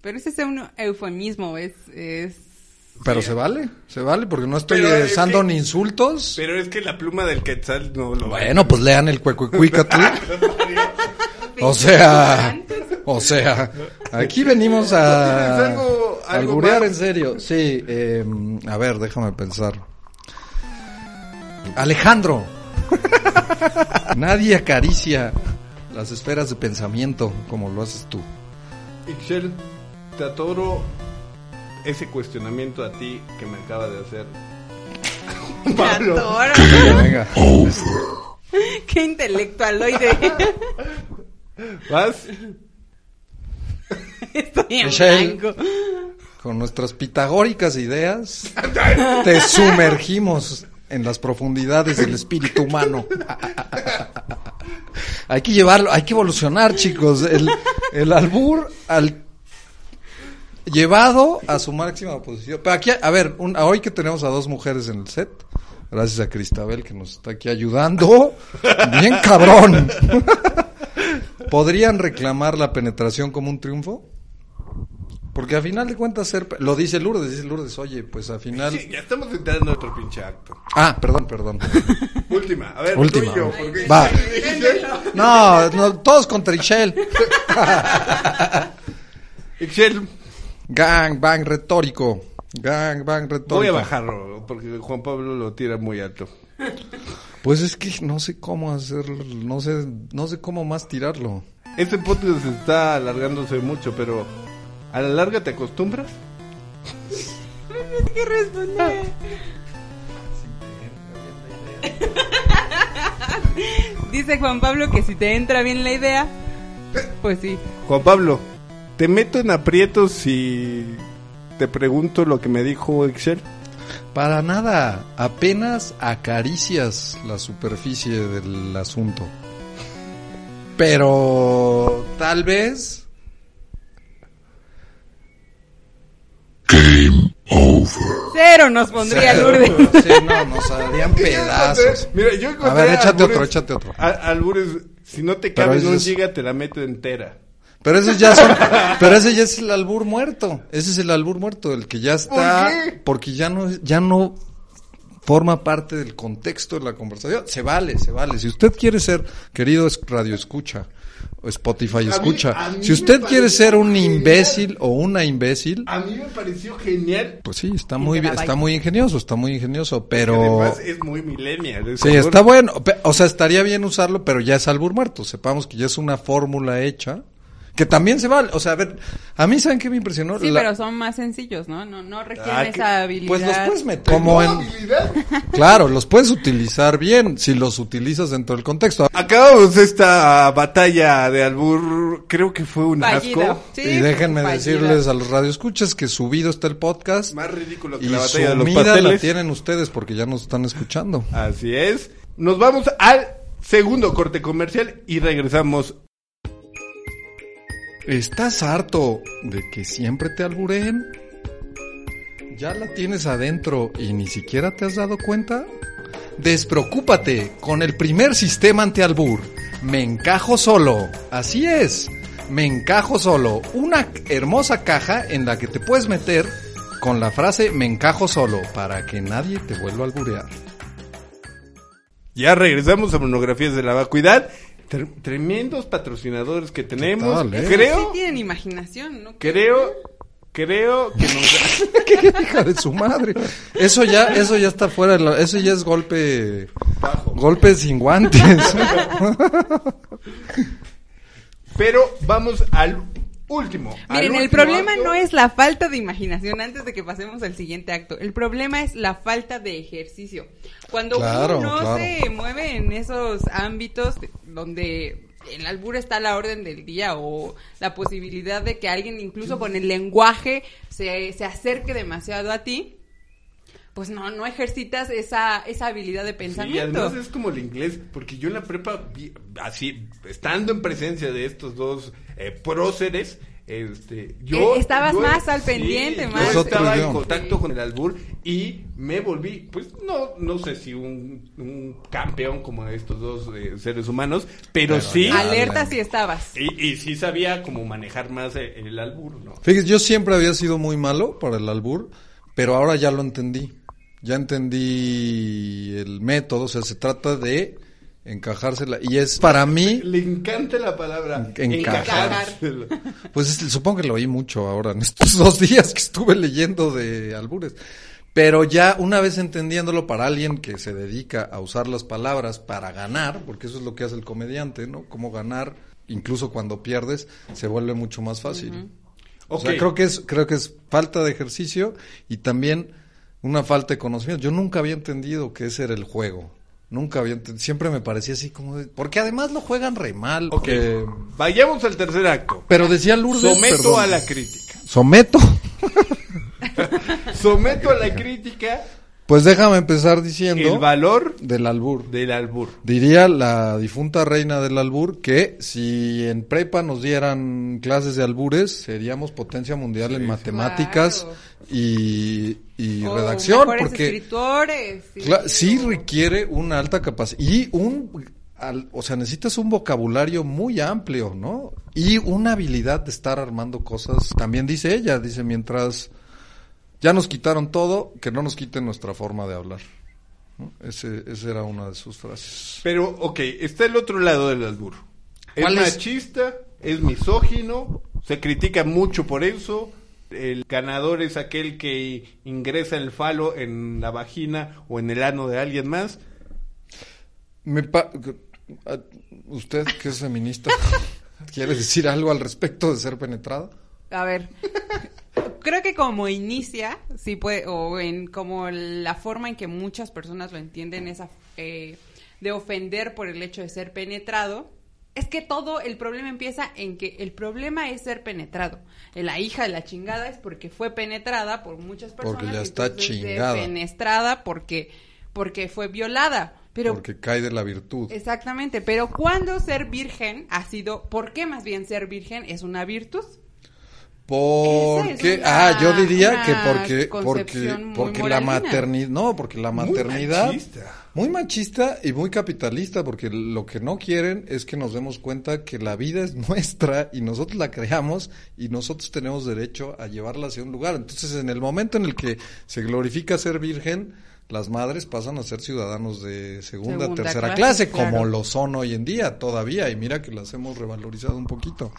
Pero ese es un eufemismo, es. es... Pero se vale, se vale porque no estoy Pero es usando que- ni insultos. Pero es que la pluma del quetzal no lo Bueno, pues lean el cuecuecuicatl. O sea, o sea, aquí venimos a Es algo- a algo alburear más. en serio. Sí, eh, a ver, déjame pensar. Alejandro. Nadie acaricia las esferas de pensamiento como lo haces tú. Ixchel, te atoro ese cuestionamiento a ti que me acaba de hacer. Me Pablo. Venga. Qué intelectualoide. ¿Vas? Estoy en Michelle. blanco. Con nuestras pitagóricas ideas, te sumergimos en las profundidades del espíritu humano. hay que llevarlo, hay que evolucionar, chicos. El, el albur al llevado a su máxima posición. Pero aquí, a ver, un- hoy que tenemos a dos mujeres en el set, gracias a Cristabel que nos está aquí ayudando, bien cabrón. ¿Podrían reclamar la penetración como un triunfo? Porque a final de cuentas ser, lo dice Lourdes, dice Lourdes, oye, pues al final... Sí, ya estamos entrando a otro pinche acto. Ah, perdón, perdón. Última, a ver, Última. tú y yo. Porque Va. No, no, todos contra Ixchel. Ixchel, Gang, bang retórico. Gang, bang retórico. voy a bajarlo porque Juan Pablo lo tira muy alto. Pues es que no sé cómo hacerlo, no sé, no sé cómo más tirarlo. Este podcast está alargándose mucho, pero ¿A la larga te acostumbras? ¿Qué responder? Dice Juan Pablo que si te entra bien la idea, pues sí. Juan Pablo, ¿te meto en aprietos si te pregunto lo que me dijo Excel? Para nada, apenas acaricias la superficie del asunto. Pero tal vez... Cero nos pondría Lourdes. Sí, no, nos harían pedazos. Mira, yo A ver, échate albures- otro, échate otro. a- albures, si no te cabe en un giga, te la meto entera. Pero ese ya son, pero ese ya es el albur muerto. Ese es el albur muerto, el que ya está, ¿Por qué? porque ya no, ya no forma parte del contexto de la conversación. Se vale, se vale. Si usted quiere ser, querido es- radio escucha, o Spotify escucha, a mí si usted quiere ser un genial. imbécil o una imbécil, A mí me pareció genial. pues sí, está muy bien, está muy ingenioso, está muy ingenioso, que pero Además es muy millennial. es Sí, está bueno. O sea, estaría bien usarlo, pero ya es albur muerto. Sepamos que ya es una fórmula hecha. Que también se vale. O sea, a ver, a mí, ¿saben qué me impresionó? Sí, La- pero son más sencillos, ¿no? No, no requieren Ah, que- esa habilidad. Pues los puedes meter. Como ¿Tengo en. habilidad? Claro, los puedes utilizar bien si los utilizas dentro del contexto. Acabamos esta batalla de albur, creo que fue un Fallida. asco. Sí, y déjenme fallida. decirles a los radioescuchas que subido está el podcast. Más ridículo que Y la batalla de los sumida la pasteles. tienen ustedes porque ya nos están escuchando. Así es. Nos vamos al segundo corte comercial y regresamos. ¿Estás harto de que siempre te albureen? ¿Ya la tienes adentro y ni siquiera te has dado cuenta? Despreocúpate con el primer sistema antialbur. Me encajo solo. Así es. Me encajo solo. Una hermosa caja en la que te puedes meter con la frase me encajo solo para que nadie te vuelva a alburear. Ya regresamos a monografías de la vacuidad. Tre- tremendos patrocinadores que tenemos. tal, eh? Sí Creo, tienen imaginación, ¿no? creo, creo que nos... ¿Qué hija de su madre? Eso ya, eso ya está fuera, de la- eso ya es golpe, golpe sin guantes. Pero vamos al último. Miren, el último problema acto. no es la falta de imaginación antes de que pasemos al siguiente acto. El problema es la falta de ejercicio. Cuando Claro, uno no claro. se mueve en esos ámbitos de- donde el albur está a la orden del día o la posibilidad de que alguien incluso con el lenguaje se, se acerque demasiado a ti, pues no, no ejercitas esa, esa habilidad de Sí, pensamiento. además es como el inglés, porque yo en la prepa, vi- así, estando en presencia de estos dos eh, próceres, este, yo... Eh, estabas yo- más al sí, pendiente, yo más- otro estaba en contacto con el albur y me volví, pues, no, no sé si un, un campeón como estos dos eh, seres humanos, pero, Pero sí... Alerta si estabas. Y, y sí sabía cómo manejar más eh, el, albur, ¿no? Fíjese, yo siempre había sido muy malo para el albur, pero ahora ya lo entendí. Ya entendí el método, o sea, se trata de encajársela. Y es para mí, Le encanta la palabra Encajar. encajárselo. pues este, supongo que lo oí mucho ahora en estos dos días que estuve leyendo de albures. Pero ya una vez entendiéndolo para alguien que se dedica a usar las palabras para ganar, porque eso es lo que hace el comediante, ¿no? Cómo ganar, incluso cuando pierdes, se vuelve mucho más fácil. O sea, creo que es, creo que es falta de ejercicio y también una falta de conocimiento. Yo nunca había entendido que ese era el juego. Nunca había. Siempre me parecía así como de- porque además lo juegan re mal. Ok, vayamos al tercer acto. Pero decía Lourdes. Someto perdón. a la crítica. Someto. Someto a la crítica Pues déjame empezar diciendo el valor del albur. del albur. Diría la difunta reina del albur que si en prepa nos dieran clases de albures, seríamos potencia mundial en matemáticas Claro. y, y redacción, porque escritores. sí. sí requiere una alta capacidad y un, al- o sea, necesitas un vocabulario muy amplio, ¿no? Y una habilidad de estar armando cosas. También dice ella, dice mientras ya nos quitaron todo, que no nos quiten nuestra forma de hablar. ¿no? Ese, esa era una de sus frases. Pero, ok, está el otro lado del albur. Es machista, es misógino, se critica mucho por eso. El ganador es aquel que ingresa el falo en la vagina o en el ano de alguien más. Me pa- ¿Usted que es feminista quiere decir algo al respecto de ser penetrada? a ver, creo que como inicia, sí puede, o en como la forma en que muchas personas lo entienden, esa eh, de ofender por el hecho de ser penetrado, es que todo el problema empieza en que el problema es ser penetrado. La hija de la chingada es porque fue penetrada por muchas personas. Porque ya está chingada. Penetrada porque, porque fue violada. Pero, porque cae de la virtud. Exactamente, pero cuando ser virgen ha sido, ¿por qué más bien ser virgen es una virtud? Porque, ah, yo diría que porque, porque, porque la maternidad, no, porque la maternidad, muy machista. y muy capitalista, porque lo que no quieren es que nos demos cuenta que la vida es nuestra y nosotros la creamos y nosotros tenemos derecho a llevarla hacia un lugar. Entonces, en el momento en el que se glorifica ser virgen, las madres pasan a ser ciudadanos de segunda, tercera clase, como lo son hoy en día todavía, y mira que las hemos revalorizado un poquito.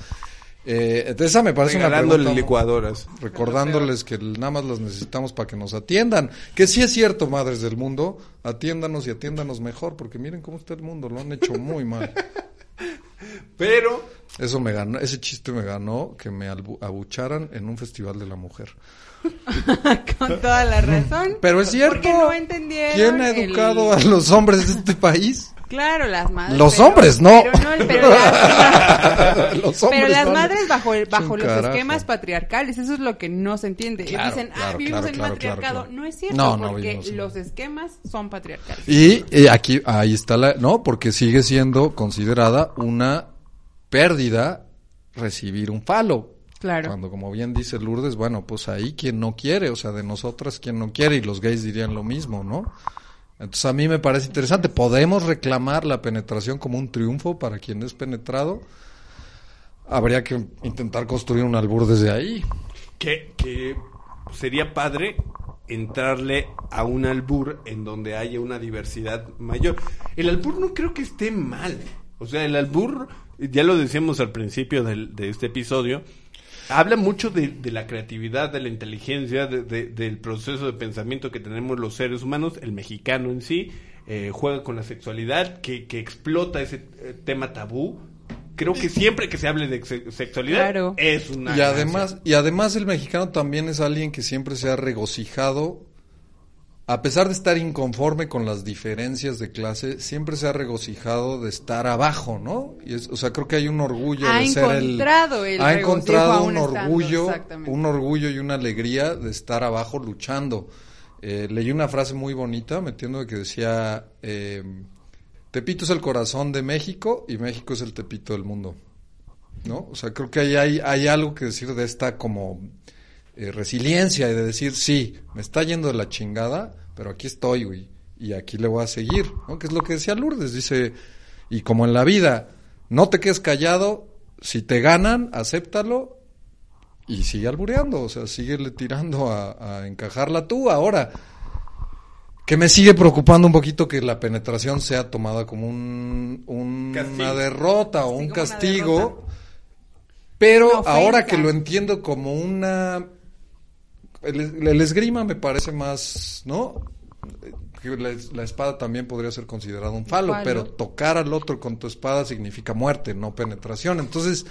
Eh, entonces esa me parece una pregunta, licuadoras. Recordándoles que nada más las necesitamos para que nos atiendan. Que sí es cierto, madres del mundo, atiéndanos y atiéndanos mejor, porque miren cómo está el mundo, lo han hecho muy mal. Pero... Eso me ganó, ese chiste me ganó que me abucharan en un festival de la mujer. Con toda la razón. Pero es cierto. no entendieron ¿Quién ha educado a los hombres de este país? Claro, las madres. Los hombres, no. Pero, no, pero, las, los hombres pero las madres bajo, bajo los esquemas patriarcales, eso es lo que no se entiende. Dicen, ah, vivimos en matriarcado. No es cierto, no, porque los esquemas son patriarcales. Y aquí, ahí está la, no, porque sigue siendo considerada una pérdida recibir un falo. Claro. Cuando, como bien dice Lourdes, bueno, pues ahí quien no quiere, o sea, de nosotras quien no quiere, y los gays dirían lo mismo, ¿no? Entonces a mí me parece interesante. ¿Podemos reclamar la penetración como un triunfo para quien es penetrado? Habría que intentar construir un albur desde ahí. Que, que sería padre entrarle a un albur en donde haya una diversidad mayor. El albur no creo que esté mal. O sea, el albur, ya lo decíamos al principio del, de este episodio, habla mucho de, la creatividad, de la inteligencia, del proceso de pensamiento que tenemos los seres humanos, el mexicano en sí, eh, juega con la sexualidad, que, explota ese eh, tema tabú. Creo que siempre que se hable de sexualidad es una... Y además, y además el mexicano también es alguien que siempre se ha regocijado a pesar de estar inconforme con las diferencias de clase, siempre se ha regocijado de estar abajo, ¿no? Y es, o sea, creo que hay un orgullo de ser el, el ha encontrado un orgullo, un orgullo y una alegría de estar abajo luchando. Eh, leí una frase muy bonita, metiendo que decía eh, Tepito es el corazón de México y México es el Tepito del mundo, ¿no? O sea, creo que ahí hay, hay algo que decir de esta como eh, resiliencia y de decir, sí, me está yendo de la chingada, pero aquí estoy, güey, y aquí le voy a seguir, ¿no? Que es lo que decía Lourdes, dice, y como en la vida, no te quedes callado, si te ganan, acéptalo y sigue albureando, o sea, síguele tirando a, encajarla tú ahora. Que me sigue preocupando un poquito que la penetración sea tomada como un, una derrota o un castigo. Pero ahora que lo entiendo como una el, esgrima me parece más, ¿no? La, espada también podría ser considerada un falo, pero tocar al otro con tu espada significa muerte, no penetración. Entonces,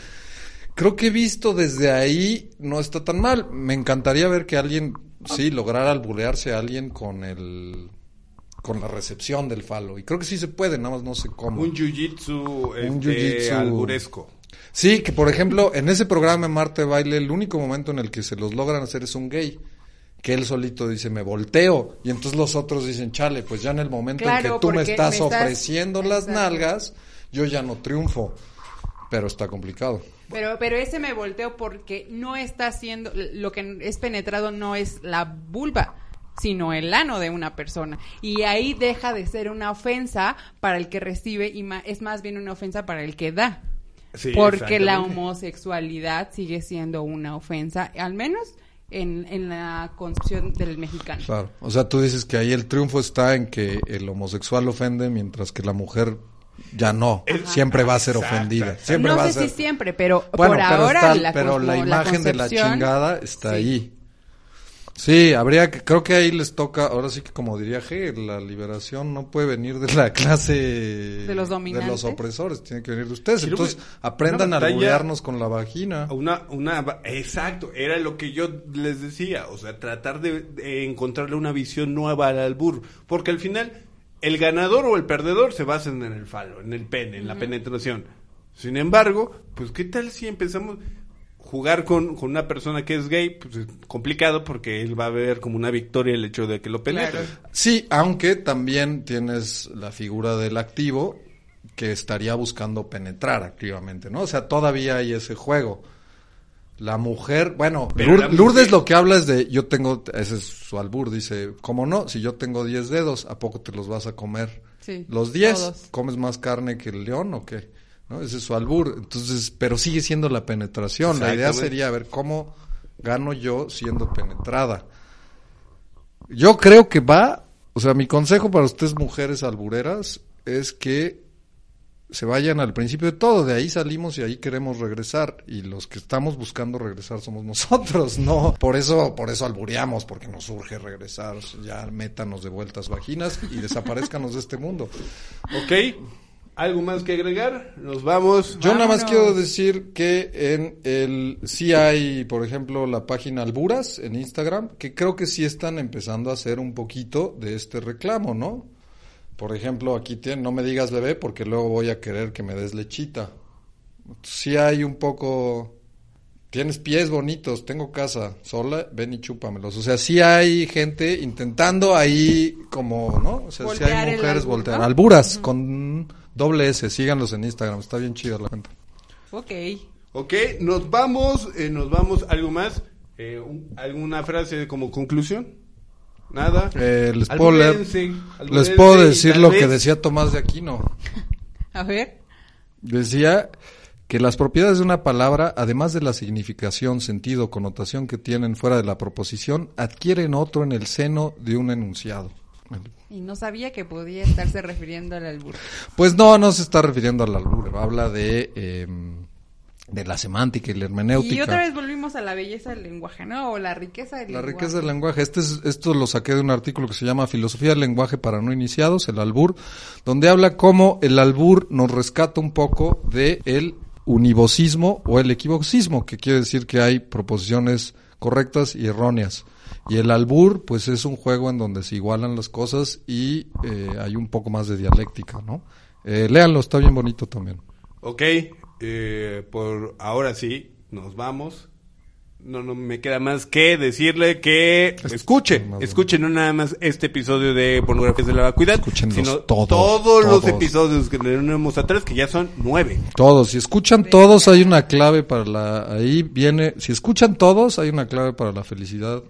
creo que he visto desde ahí no está tan mal. Me encantaría ver que alguien, sí, lograra alburearse a alguien con el con la recepción del falo. Y creo que sí se puede, nada más no sé cómo. Un jiu-jitsu este, alburesco. Sí, que por ejemplo, en ese programa Marte Baile, el único momento en el que se los logran hacer es un gay. Que él solito dice, me volteo. Y entonces los otros dicen, chale, pues ya en el momento en que tú me estás, ofreciendo las nalgas, yo ya no triunfo. Pero está complicado. Pero, pero ese me volteo porque no está haciendo, lo que es penetrado no es la vulva, sino el ano de una persona. Y ahí deja de ser una ofensa para el que recibe y es más bien una ofensa para el que da porque la homosexualidad sigue siendo una ofensa, al menos en, en, la concepción del mexicano. Claro, o sea, tú dices que ahí el triunfo está en que el homosexual ofende mientras que la mujer ya no, siempre va a ser ofendida. Siempre no va sé si siempre, pero por ahora la, pero la imagen de la chingada está ahí. Sí, habría que, creo que ahí les toca, ahora sí que como diría G, la liberación no puede venir de la clase De los dominantes. de los opresores, tiene que venir de ustedes. Sí, Entonces, aprendan a alburearnos con la vagina. Una, una, va- exacto, era lo que yo les decía, o sea, tratar de, de encontrarle una visión nueva al albur, porque al final el ganador o el perdedor se basan en el falo, en el pene, en la penetración. Sin embargo, pues qué tal si empezamos jugar con, con una persona que es gay, pues es complicado porque él va a ver como una victoria el hecho de que lo penetre. Claro. Sí, aunque también tienes la figura del activo que estaría buscando penetrar activamente, ¿no? O sea, todavía hay ese juego. La mujer, bueno, la mujer- Lourdes lo que habla es de, yo tengo, ese es su albur, dice, ¿cómo no? Si yo tengo 10 dedos, ¿a poco te los vas a comer? Sí, ¿Los 10? todos. ¿Comes más carne que el león o qué? ¿No? Ese es su albur. Entonces, pero sigue siendo la penetración. La idea sería, a ver, ¿cómo gano yo siendo penetrada? Yo creo que va, o sea, mi consejo para ustedes mujeres albureras es que se vayan al principio de todo, de ahí salimos y ahí queremos regresar y los que estamos buscando regresar somos nosotros, no, por eso por eso albureamos, porque nos urge regresar, ya métanos de vueltas vaginas y desaparezcanos de este mundo. ¿Ok? ¿Algo más que agregar? Nos vamos. Yo nada más quiero decir que en el sí hay, por ejemplo, la página Alburas en Instagram, que creo que sí están empezando a hacer un poquito de este reclamo, ¿no? Por ejemplo, aquí tienen, no me digas bebé porque luego voy a querer que me des lechita. Sí hay un poco, tienes pies bonitos, tengo casa, sola, ven y chúpamelos. O sea, sí hay gente intentando ahí como, ¿no? O sea, sí Voltear hay el mujeres albur, voltear. ¿no? Alburas con doble S, síganlos en Instagram, está bien chido la gente. Ok. Ok, nos vamos, eh, nos vamos. ¿Algo más? Eh, un- ¿Alguna frase como conclusión? Nada. Eh, les puedo Les decir lo que decía Tomás de Aquino. A ver. Decía que las propiedades de una palabra, además de la significación, sentido, connotación que tienen fuera de la proposición, adquieren otro en el seno de un enunciado. Y no sabía que podía estarse refiriendo al albur. Pues no, no se está refiriendo al albur, habla de, eh, de la semántica y la hermenéutica. Y otra vez volvimos a la belleza del lenguaje, ¿no? O la riqueza del La lenguaje. riqueza del lenguaje. Este es, esto lo saqué de un artículo que se llama Filosofía del lenguaje para no iniciados, el albur, donde habla cómo el albur nos rescata un poco de el univocismo o el equivocismo, que quiere decir que hay proposiciones correctas y erróneas. Y el albur, pues es un juego en donde se igualan las cosas y eh, hay un poco más de dialéctica, ¿no? Eh, léanlo, está bien bonito también. Ok, eh, por ahora sí, nos vamos. No, no me queda más que decirle que escuche, más escuche no nada más este episodio de Pornografías de la Vacuidad, sino todos, todos, los todos. episodios que tenemos atrás, que ya son nueve. Todos, si escuchan todos hay una clave para la, ahí viene, si escuchan todos hay una clave para la felicidad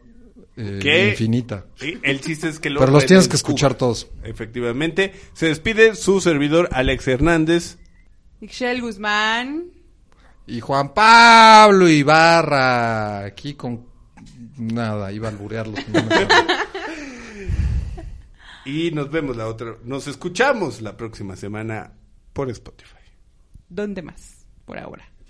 eh, ¿Qué? infinita. El chiste es que lo Pero los tienes que escuchar todos. Efectivamente. Se despide su servidor Alex Hernández. Ixchel Guzmán. Y Juan Pablo Ibarra, aquí con nada, iba a alburearlos. no me acuerdo. Y nos vemos la otra, nos escuchamos la próxima semana por Spotify. ¿Dónde más? Por ahora.